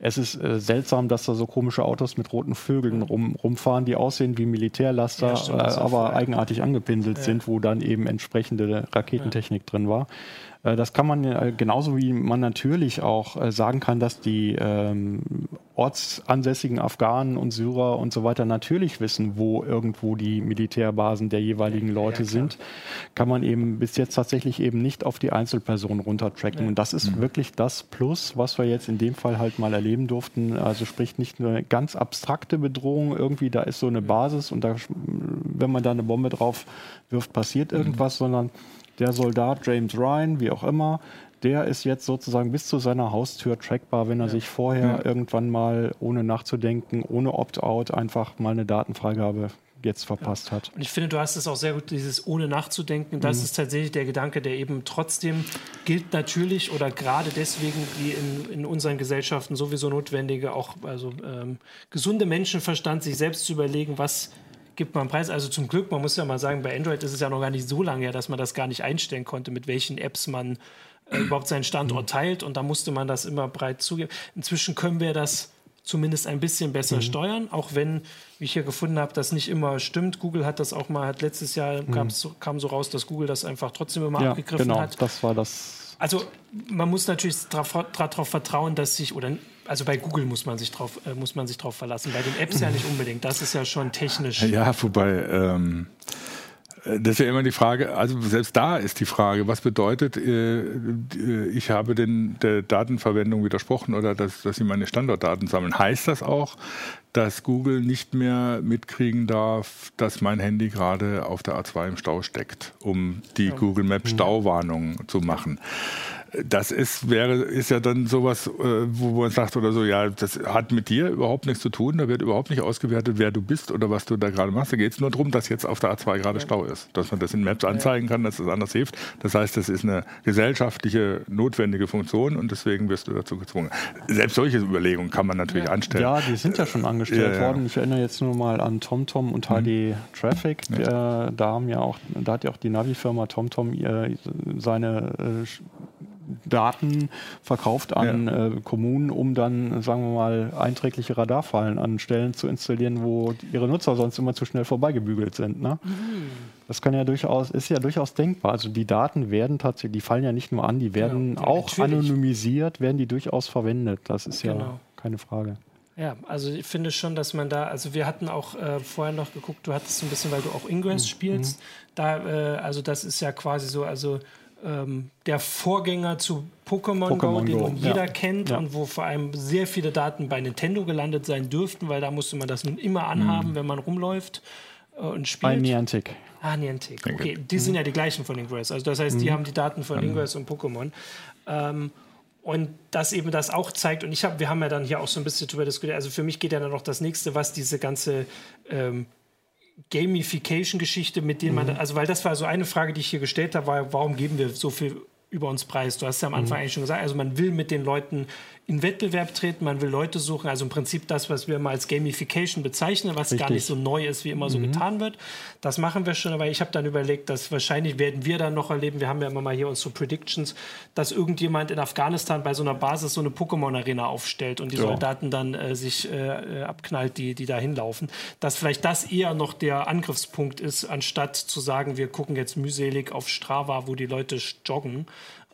Es ist äh, seltsam, dass da so komische Autos mit roten Vögeln rum, rumfahren, die aussehen wie Militärlaster, stimmt, äh, aber eigenartig angepinselt sind, wo dann eben entsprechende Raketentechnik drin war. Äh, das kann man äh, genauso wie man natürlich auch äh, sagen kann, dass die ähm, ortsansässigen Afghanen und Syrer und so weiter natürlich wissen, wo irgendwo die Militärbasen der jeweiligen Leute ja, sind, kann man eben bis jetzt tatsächlich eben nicht auf die Einzelpersonen runtertracken. Ja. Und das ist mhm. wirklich das Plus, was wir jetzt in dem Fall halt mal erleben durften. Also sprich nicht nur eine ganz abstrakte Bedrohung irgendwie, da ist so eine Basis und da, wenn man da eine Bombe drauf wirft, passiert mhm. irgendwas, mhm. sondern der Soldat James Ryan, wie auch immer, der ist jetzt sozusagen bis zu seiner Haustür trackbar, wenn er ja. sich vorher ja. irgendwann mal ohne nachzudenken, ohne Opt-out einfach mal eine Datenfreigabe jetzt verpasst ja. hat. Und ich finde, du hast es auch sehr gut, dieses ohne nachzudenken. Das mhm. ist tatsächlich der Gedanke, der eben trotzdem gilt natürlich oder gerade deswegen die in, in unseren Gesellschaften sowieso notwendige, auch also ähm, gesunde Menschenverstand, sich selbst zu überlegen, was gibt man Preis. Also zum Glück, man muss ja mal sagen, bei Android ist es ja noch gar nicht so lange her, dass man das gar nicht einstellen konnte, mit welchen Apps man äh, überhaupt seinen Standort mhm. teilt. Und da musste man das immer breit zugeben. Inzwischen können wir das zumindest ein bisschen besser mhm. steuern, auch wenn, wie ich hier gefunden habe, das nicht immer stimmt. Google hat das auch mal, hat letztes Jahr mhm. kam so raus, dass Google das einfach trotzdem immer ja, abgegriffen genau, hat. Das war das also man muss natürlich darauf vertrauen, dass sich, oder also bei Google muss man sich drauf, äh, muss man sich drauf verlassen, bei den Apps ja nicht unbedingt. Das ist ja schon technisch. Ja, wobei ähm, das ist ja immer die Frage, also selbst da ist die Frage, was bedeutet, äh, ich habe den, der Datenverwendung widersprochen oder dass, dass sie meine Standortdaten sammeln. Heißt das auch, dass Google nicht mehr mitkriegen darf, dass mein Handy gerade auf der A2 im Stau steckt, um die ja. Google Maps Stauwarnung zu machen? Das ist, wäre, ist ja dann sowas, äh, wo man sagt oder so, ja, das hat mit dir überhaupt nichts zu tun, da wird überhaupt nicht ausgewertet, wer du bist oder was du da gerade machst. Da geht es nur darum, dass jetzt auf der A2 gerade Stau ist. Dass man das in Maps anzeigen kann, dass das anders hilft. Das heißt, das ist eine gesellschaftliche, notwendige Funktion und deswegen wirst du dazu gezwungen. Selbst solche Überlegungen kann man natürlich ja. anstellen. Ja, die sind ja schon angestellt ja, ja. worden. Ich erinnere jetzt nur mal an TomTom und HD mhm. Traffic. Da, haben ja auch, da hat ja auch die Navi-Firma TomTom äh, seine äh, Daten verkauft an ja. äh, Kommunen, um dann, sagen wir mal, einträgliche Radarfallen an Stellen zu installieren, wo ihre Nutzer sonst immer zu schnell vorbeigebügelt sind. Ne? Mhm. Das kann ja durchaus, ist ja durchaus denkbar. Also die Daten werden tatsächlich, die fallen ja nicht nur an, die werden ja, auch natürlich. anonymisiert, werden die durchaus verwendet. Das ist genau. ja keine Frage. Ja, also ich finde schon, dass man da, also wir hatten auch äh, vorher noch geguckt, du hattest so ein bisschen, weil du auch Ingress mhm. spielst, da, äh, also das ist ja quasi so, also ähm, der Vorgänger zu Pokémon, Go, den Go. jeder ja. kennt ja. und wo vor allem sehr viele Daten bei Nintendo gelandet sein dürften, weil da musste man das nun immer anhaben, mhm. wenn man rumläuft äh, und spielt. Bei Niantic. Ah, Niantic. Okay, die mhm. sind ja die gleichen von Ingress. Also das heißt, mhm. die haben die Daten von mhm. Ingress und Pokémon. Ähm, und das eben das auch zeigt, und ich habe, wir haben ja dann hier auch so ein bisschen drüber diskutiert, also für mich geht ja dann noch das nächste, was diese ganze ähm, Gamification-Geschichte, mit denen mhm. man, also weil das war so eine Frage, die ich hier gestellt habe, war, warum geben wir so viel über uns preis? Du hast ja am Anfang mhm. eigentlich schon gesagt, also man will mit den Leuten in Wettbewerb treten, man will Leute suchen, also im Prinzip das, was wir mal als Gamification bezeichnen, was Richtig. gar nicht so neu ist, wie immer so mhm. getan wird. Das machen wir schon, aber ich habe dann überlegt, dass wahrscheinlich werden wir dann noch erleben, wir haben ja immer mal hier unsere Predictions, dass irgendjemand in Afghanistan bei so einer Basis so eine Pokémon-Arena aufstellt und die ja. Soldaten dann äh, sich äh, abknallt, die, die da hinlaufen. Dass vielleicht das eher noch der Angriffspunkt ist, anstatt zu sagen, wir gucken jetzt mühselig auf Strava, wo die Leute joggen,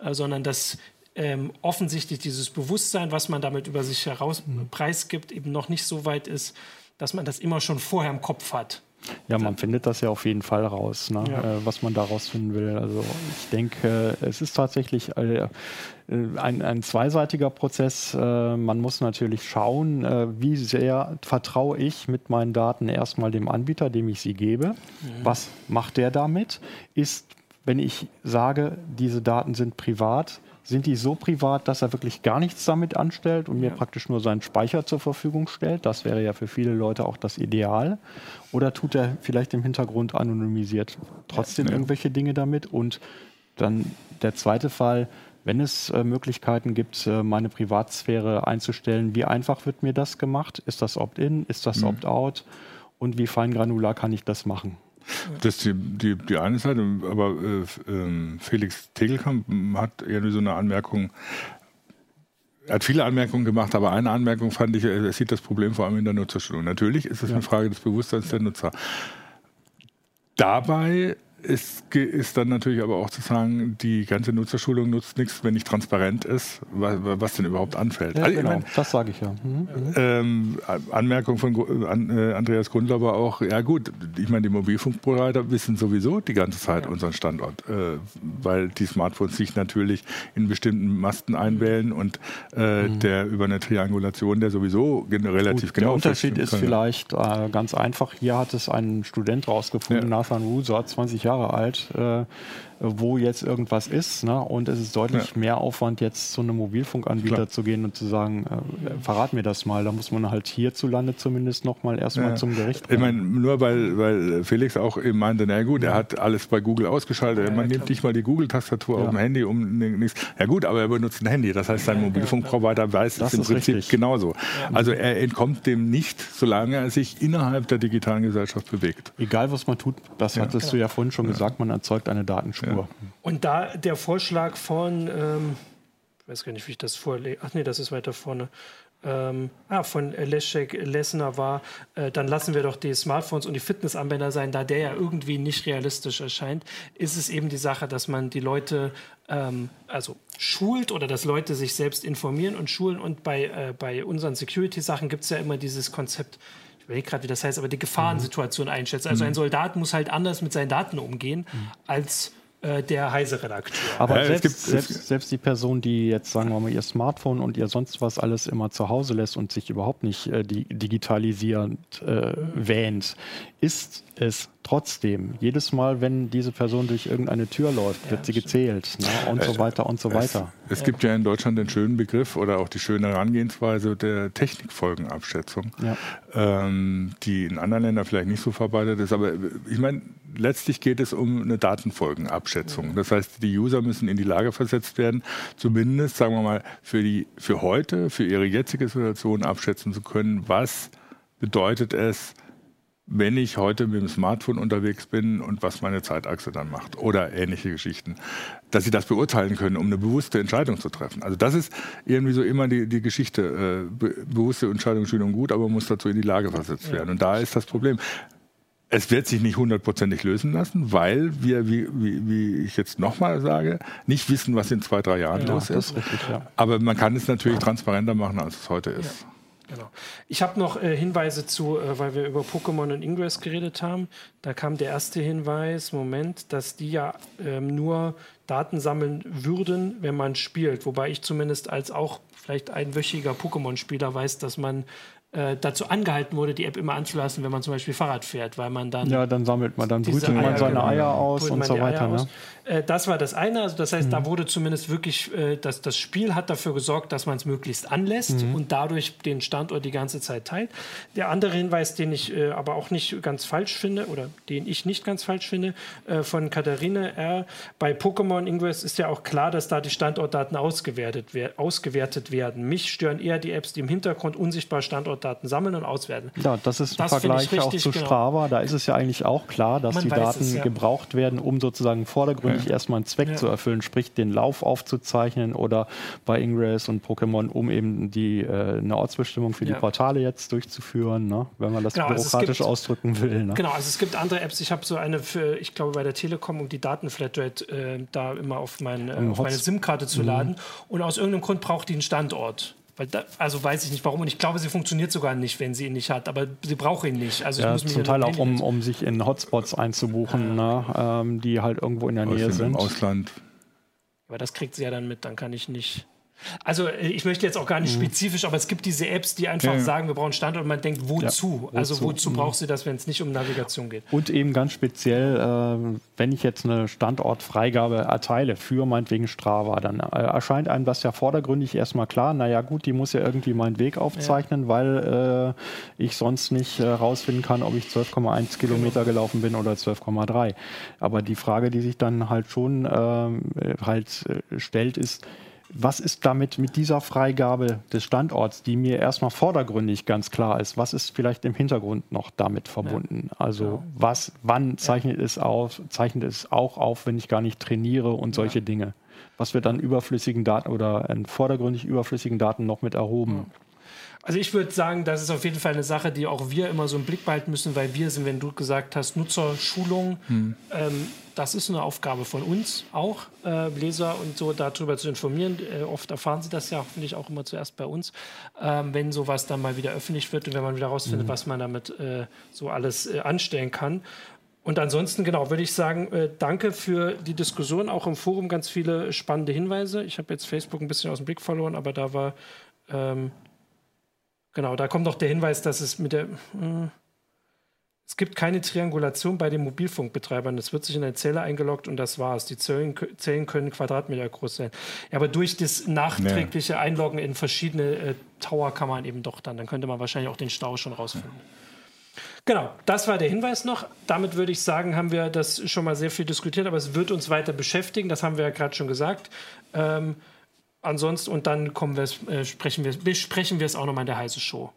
äh, sondern dass ähm, offensichtlich dieses Bewusstsein, was man damit über sich heraus mhm. preisgibt, eben noch nicht so weit ist, dass man das immer schon vorher im Kopf hat. Ja, man findet das ja auf jeden Fall raus, ne? ja. äh, was man daraus finden will. Also ich denke, es ist tatsächlich äh, äh, ein, ein, zweiseitiger Prozess. Äh, man muss natürlich schauen, wie sehr vertraue ich mit meinen Daten erstmal dem Anbieter, dem ich sie gebe. Mhm. Was macht der damit? Ist, wenn ich sage, diese Daten sind privat, sind die so privat, dass er wirklich gar nichts damit anstellt und mir praktisch nur seinen Speicher zur Verfügung stellt? Das wäre ja für viele Leute auch das Ideal. Oder tut er vielleicht im Hintergrund anonymisiert trotzdem ja. irgendwelche Dinge damit? Und dann der zweite Fall, wenn es äh, Möglichkeiten gibt, äh, meine Privatsphäre einzustellen, wie einfach wird mir das gemacht? Ist das Opt-in? Ist das mhm. Opt-out? Und wie feingranular kann ich das machen? Das ist die, die, die eine Seite, aber äh, äh, Felix Tegelkamp hat irgendwie so eine Anmerkung, er hat viele Anmerkungen gemacht, aber eine Anmerkung fand ich, er sieht das Problem vor allem in der Nutzerstellung. Natürlich ist es ja. eine Frage des Bewusstseins der Nutzer. Dabei ist, ist dann natürlich aber auch zu sagen, die ganze Nutzerschulung nutzt nichts, wenn nicht transparent ist, was, was denn überhaupt anfällt. Ja, also, genau, mein, das sage ich ja. Mhm. mhm. Ähm, Anmerkung von äh, Andreas Grundler auch, ja gut, ich meine, die Mobilfunkprovider wissen sowieso die ganze Zeit ja. unseren Standort, äh, weil die Smartphones sich natürlich in bestimmten Masten einwählen und äh, mhm. der über eine Triangulation, der sowieso relativ gut, genau Der Unterschied ist vielleicht äh, ganz einfach, hier hat es ein Student rausgefunden, ja. Nathan Ruser, 20 Jahre Jahre alt, äh, wo jetzt irgendwas ist. Ne? Und es ist deutlich ja. mehr Aufwand, jetzt zu einem Mobilfunkanbieter Klar. zu gehen und zu sagen, äh, verrat mir das mal. Da muss man halt hierzulande zumindest nochmal erstmal ja. zum Gericht. Bringen. Ich meine, nur weil, weil Felix auch eben meinte, na gut, ja. er hat alles bei Google ausgeschaltet. man nimmt nicht mal die Google-Tastatur auf dem Handy um nichts. Ja gut, aber er benutzt ein Handy. Das heißt, sein Mobilfunkprovider weiß es im Prinzip richtig. genauso. Also er entkommt dem nicht, solange er sich innerhalb der digitalen Gesellschaft bewegt. Egal, was man tut, das hattest du ja vorhin schon gesagt, man erzeugt eine Datenspur. Ja. Und da der Vorschlag von, ähm, ich weiß gar nicht, wie ich das vorlege, ach nee, das ist weiter vorne, ähm, ah, von Leszek Lessner war, äh, dann lassen wir doch die Smartphones und die Fitnessanwender sein, da der ja irgendwie nicht realistisch erscheint, ist es eben die Sache, dass man die Leute ähm, also schult oder dass Leute sich selbst informieren und schulen. Und bei, äh, bei unseren Security-Sachen gibt es ja immer dieses Konzept, ich überlege gerade, wie das heißt, aber die Gefahrensituation mhm. einschätzt. Also mhm. ein Soldat muss halt anders mit seinen Daten umgehen mhm. als der Heise-Redakteur. Aber ja, selbst, gibt, selbst, selbst, die Person, die jetzt, sagen wir mal, ihr Smartphone und ihr sonst was alles immer zu Hause lässt und sich überhaupt nicht äh, die, digitalisierend äh, wähnt, ist es trotzdem. Jedes Mal, wenn diese Person durch irgendeine Tür läuft, wird ja, sie gezählt ne? und so weiter und so es, weiter. Es gibt ja in Deutschland den schönen Begriff oder auch die schöne Herangehensweise der Technikfolgenabschätzung, ja. ähm, die in anderen Ländern vielleicht nicht so verbreitet ist. Aber ich meine, letztlich geht es um eine Datenfolgenabschätzung. Das heißt, die User müssen in die Lage versetzt werden, zumindest, sagen wir mal, für, die, für heute, für ihre jetzige Situation abschätzen zu können, was bedeutet es, wenn ich heute mit dem Smartphone unterwegs bin und was meine Zeitachse dann macht oder ähnliche Geschichten, dass sie das beurteilen können, um eine bewusste Entscheidung zu treffen. Also das ist irgendwie so immer die, die Geschichte. Äh, be bewusste Entscheidung schön und gut, aber man muss dazu in die Lage versetzt werden. Und da ist das Problem. Es wird sich nicht hundertprozentig lösen lassen, weil wir, wie, wie, wie ich jetzt nochmal sage, nicht wissen, was in zwei, drei Jahren ja, los ist. ist richtig, ja. Aber man kann es natürlich transparenter machen, als es heute ist. Ja. Genau. Ich habe noch äh, Hinweise zu, äh, weil wir über Pokémon und Ingress geredet haben. Da kam der erste Hinweis, Moment, dass die ja ähm, nur Daten sammeln würden, wenn man spielt. Wobei ich zumindest als auch vielleicht einwöchiger Pokémon-Spieler weiß, dass man äh, dazu angehalten wurde, die App immer anzulassen, wenn man zum Beispiel Fahrrad fährt, weil man dann. Ja, dann sammelt man, dann brütet man seine genau, Eier aus und so weiter. Ne? Äh, das war das eine. Also das heißt, mhm. da wurde zumindest wirklich, äh, das, das Spiel hat dafür gesorgt, dass man es möglichst anlässt mhm. und dadurch den Standort die ganze Zeit teilt. Der andere Hinweis, den ich äh, aber auch nicht ganz falsch finde, oder den ich nicht ganz falsch finde, äh, von Katharina R. Bei Pokémon Ingress ist ja auch klar, dass da die Standortdaten ausgewertet, wer ausgewertet werden. Mich stören eher die Apps, die im Hintergrund unsichtbar Standortdaten Standortdaten sammeln und auswerten. Ja, das ist das ein Vergleich richtig, auch zu genau. Strava. Da ist es ja eigentlich auch klar, dass Man die Daten es, ja. gebraucht werden, um sozusagen vordergründig ja. erstmal einen Zweck ja. zu erfüllen, sprich den Lauf aufzuzeichnen oder bei Ingress und Pokémon, um eben die, äh, eine Ortsbestimmung für die Portale jetzt durchzuführen, ne? wenn man das genau, also bürokratisch also gibt, ausdrücken will. Ne? Genau, also es gibt andere Apps. Ich habe so eine für, ich glaube, bei der Telekom, um die Datenflatrate äh, da immer auf, mein, äh, auf meine SIM-Karte zu mhm. laden. Und aus irgendeinem Grund braucht die einen Standort. Weil da, also weiß ich nicht warum und ich glaube, sie funktioniert sogar nicht, wenn sie ihn nicht hat, aber sie braucht ihn nicht. Also ja, zum Teil auch, um, um sich in Hotspots einzubuchen, ne, ähm, die halt irgendwo in der Nähe sind. Im Ausland. Aber das kriegt sie ja dann mit, dann kann ich nicht. Also äh, ich möchte jetzt auch gar nicht mhm. spezifisch, aber es gibt diese Apps, die einfach ja, ja. sagen, wir brauchen Standort und man denkt, wozu? Ja? Also wozu mhm. braucht sie das, wenn es nicht um Navigation geht? Und eben ganz speziell, äh, wenn ich jetzt eine Standortfreigabe erteile für meinetwegen Strava, dann äh, erscheint einem das ja vordergründig erstmal klar, naja gut, die muss ja irgendwie meinen Weg aufzeichnen, weil äh, ich sonst nicht herausfinden äh, kann, ob ich 12,1 Kilometer genau. gelaufen bin oder 12,3. Aber die Frage, die sich dann halt schon ähm, halt äh, stellt, ist, was ist damit mit dieser Freigabe des Standorts, die mir erstmal vordergründig ganz klar ist? Was ist vielleicht im Hintergrund noch damit verbunden? Ja. Also ja. was, wann zeichnet ja. es auf, zeichnet es auch auf, wenn ich gar nicht trainiere und solche Dinge? Was wird an überflüssigen Daten oder an vordergründig überflüssigen Daten noch mit erhoben? Also ich würde sagen, das ist auf jeden Fall eine Sache, die auch wir immer so im Blick behalten müssen, weil wir sind, wenn du gesagt hast, Nutzerschulung, hm. ähm, das ist eine Aufgabe von uns auch, äh, Leser und so darüber zu informieren. Äh, oft erfahren sie das ja hoffentlich auch immer zuerst bei uns, ähm, wenn sowas dann mal wieder öffentlich wird und wenn man wieder herausfindet, mhm. was man damit äh, so alles äh, anstellen kann. Und ansonsten, genau, würde ich sagen, äh, danke für die Diskussion, auch im Forum ganz viele spannende Hinweise. Ich habe jetzt Facebook ein bisschen aus dem Blick verloren, aber da war, ähm, genau, da kommt noch der Hinweis, dass es mit der, äh, es gibt keine Triangulation bei den Mobilfunkbetreibern. Es wird sich in eine Zelle eingeloggt und das war's. Die Zellen, Zellen können Quadratmeter groß sein. Ja, aber durch das nachträgliche Einloggen in verschiedene äh, Tower kann man eben doch dann, dann könnte man wahrscheinlich auch den Stau schon rausfinden. Genau, das war der Hinweis noch. Damit würde ich sagen, haben wir das schon mal sehr viel diskutiert, aber es wird uns weiter beschäftigen. Das haben wir ja gerade schon gesagt. Ähm, ansonsten, und dann kommen wir, äh, sprechen wir, besprechen wir es auch nochmal in der heißen Show.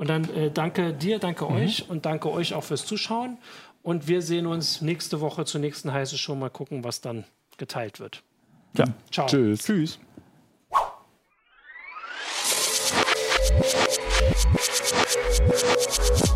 Und dann äh, danke dir, danke mhm. euch und danke euch auch fürs Zuschauen. Und wir sehen uns nächste Woche zur nächsten heißen Show. Mal gucken, was dann geteilt wird. Ja, ciao. Tschüss. Tschüss. Tschüss.